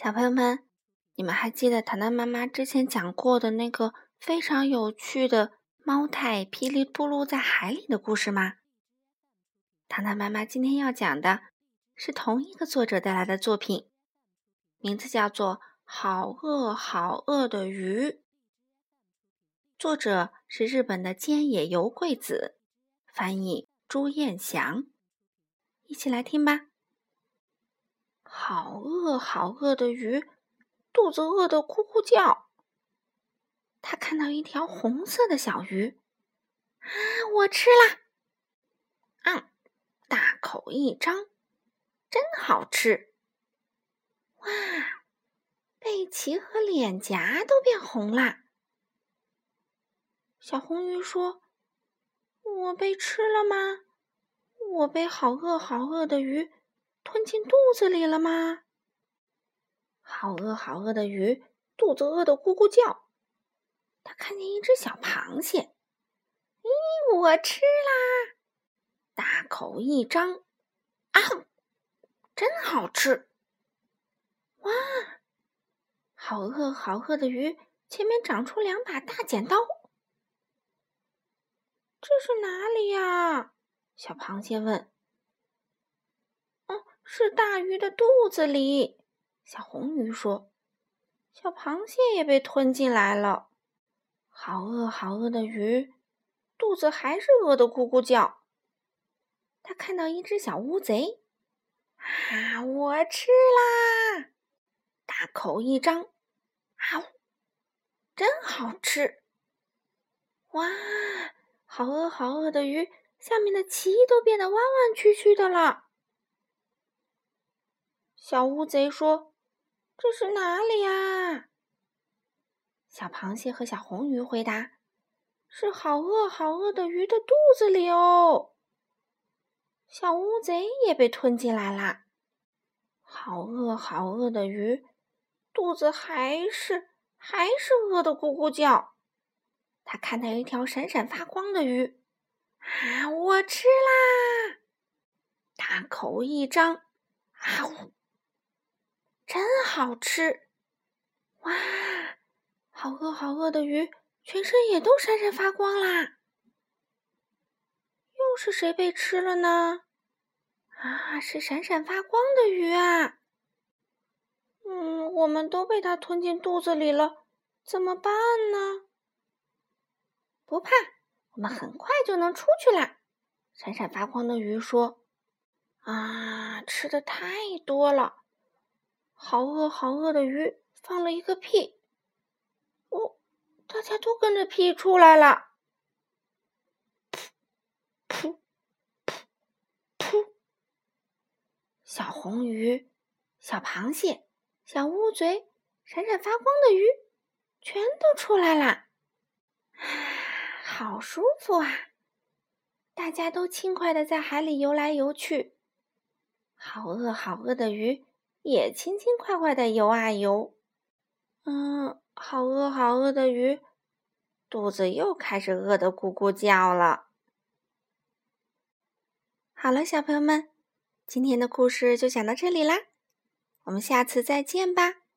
小朋友们，你们还记得糖糖妈妈之前讲过的那个非常有趣的猫太噼里扑噜在海里的故事吗？糖糖妈妈今天要讲的是同一个作者带来的作品，名字叫做《好饿好饿的鱼》，作者是日本的菅野由贵子，翻译朱彦祥。一起来听吧。好饿，好饿的鱼，肚子饿得咕咕叫。他看到一条红色的小鱼，啊，我吃了！嗯，大口一张，真好吃！哇，背鳍和脸颊都变红了。小红鱼说：“我被吃了吗？我被好饿好饿的鱼。”吞进肚子里了吗？好饿好饿的鱼，肚子饿得咕咕叫。他看见一只小螃蟹，咦，我吃啦！大口一张，啊，真好吃！哇，好饿好饿的鱼，前面长出两把大剪刀。这是哪里呀？小螃蟹问。是大鱼的肚子里，小红鱼说：“小螃蟹也被吞进来了。好饿，好饿的鱼，肚子还是饿得咕咕叫。他看到一只小乌贼，啊，我吃啦！大口一张，啊，真好吃！哇，好饿，好饿的鱼，下面的鳍都变得弯弯曲曲的了。”小乌贼说：“这是哪里呀？”小螃蟹和小红鱼回答：“是好饿好饿的鱼的肚子里哦。”小乌贼也被吞进来啦。好饿好饿的鱼，肚子还是还是饿得咕咕叫。他看到一条闪闪发光的鱼，啊，我吃啦！大口一张，啊呜！好吃！哇，好饿好饿的鱼，全身也都闪闪发光啦！又是谁被吃了呢？啊，是闪闪发光的鱼啊！嗯，我们都被它吞进肚子里了，怎么办呢？不怕，我们很快就能出去啦！闪闪发光的鱼说：“啊，吃的太多了。”好饿，好饿的鱼放了一个屁，哦，大家都跟着屁出来了。噗噗噗噗！小红鱼、小螃蟹、小乌贼、闪闪发光的鱼，全都出来啦！啊。好舒服啊！大家都轻快的在海里游来游去。好饿，好饿的鱼。也轻轻快快的游啊游，嗯，好饿好饿的鱼，肚子又开始饿得咕咕叫了。好了，小朋友们，今天的故事就讲到这里啦，我们下次再见吧。